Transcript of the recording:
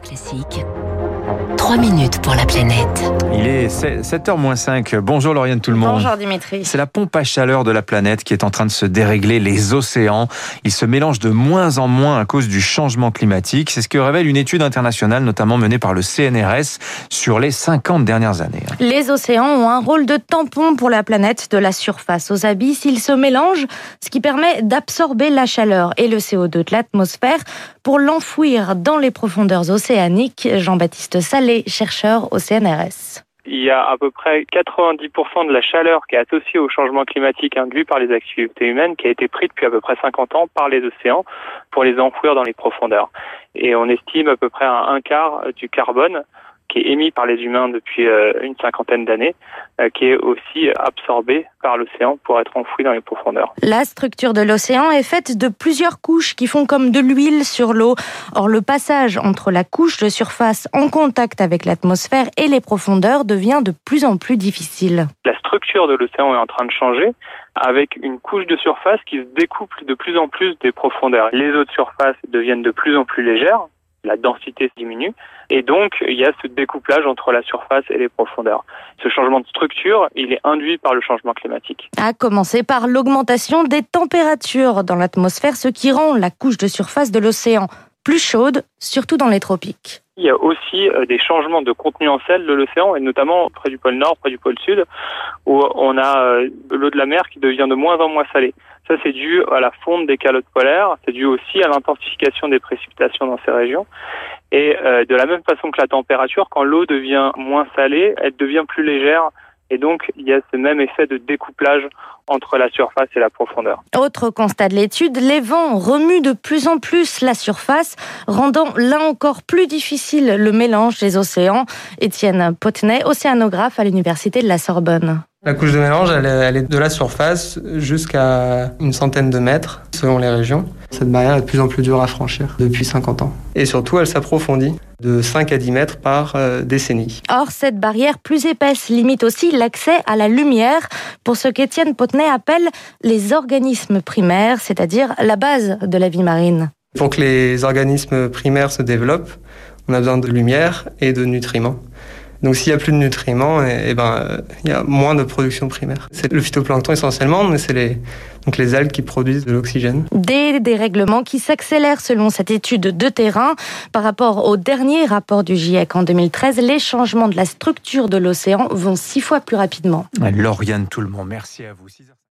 Classique. 3 minutes pour la planète. Il est 7h-5. Bonjour Lauriane tout le monde. Bonjour Dimitri. C'est la pompe à chaleur de la planète qui est en train de se dérégler les océans. Ils se mélangent de moins en moins à cause du changement climatique. C'est ce que révèle une étude internationale, notamment menée par le CNRS, sur les 50 dernières années. Les océans ont un rôle de tampon pour la planète, de la surface aux abysses. Ils se mélangent, ce qui permet d'absorber la chaleur et le CO2 de l'atmosphère pour l'enfouir dans les profondeurs océaniques. Jean-Baptiste Salé, chercheur au CNRS. Il y a à peu près 90% de la chaleur qui est associée au changement climatique induit par les activités humaines qui a été prise depuis à peu près 50 ans par les océans pour les enfouir dans les profondeurs. Et on estime à peu près à un quart du carbone qui est émis par les humains depuis euh, une cinquantaine d'années, euh, qui est aussi absorbé par l'océan pour être enfoui dans les profondeurs. La structure de l'océan est faite de plusieurs couches qui font comme de l'huile sur l'eau. Or, le passage entre la couche de surface en contact avec l'atmosphère et les profondeurs devient de plus en plus difficile. La structure de l'océan est en train de changer avec une couche de surface qui se découple de plus en plus des profondeurs. Les eaux de surface deviennent de plus en plus légères, la densité diminue et donc il y a ce découplage entre la surface et les profondeurs. Ce changement de structure, il est induit par le changement climatique. À commencer par l'augmentation des températures dans l'atmosphère, ce qui rend la couche de surface de l'océan plus chaude, surtout dans les tropiques. Il y a aussi euh, des changements de contenu en sel de l'océan, et notamment près du pôle Nord, près du pôle Sud, où on a euh, l'eau de la mer qui devient de moins en moins salée. Ça, c'est dû à la fonte des calottes polaires, c'est dû aussi à l'intensification des précipitations dans ces régions. Et euh, de la même façon que la température, quand l'eau devient moins salée, elle devient plus légère. Et donc, il y a ce même effet de découplage entre la surface et la profondeur. Autre constat de l'étude, les vents remuent de plus en plus la surface, rendant là encore plus difficile le mélange des océans. Étienne Potney, océanographe à l'Université de la Sorbonne. La couche de mélange, elle est, de la surface jusqu'à une centaine de mètres selon les régions. Cette barrière est de plus en plus dure à franchir depuis 50 ans. Et surtout, elle s'approfondit de 5 à 10 mètres par euh, décennie. Or, cette barrière plus épaisse limite aussi l'accès à la lumière pour ce qu'Étienne Potney appelle les organismes primaires, c'est-à-dire la base de la vie marine. Pour que les organismes primaires se développent, on a besoin de lumière et de nutriments. Donc s'il y a plus de nutriments, et, eh, eh ben euh, il y a moins de production primaire. C'est le phytoplancton essentiellement, mais c'est les donc les algues qui produisent de l'oxygène. Des dérèglements qui s'accélèrent selon cette étude de terrain par rapport au dernier rapport du GIEC en 2013. Les changements de la structure de l'océan vont six fois plus rapidement. Lauriane, tout le monde, merci à vous.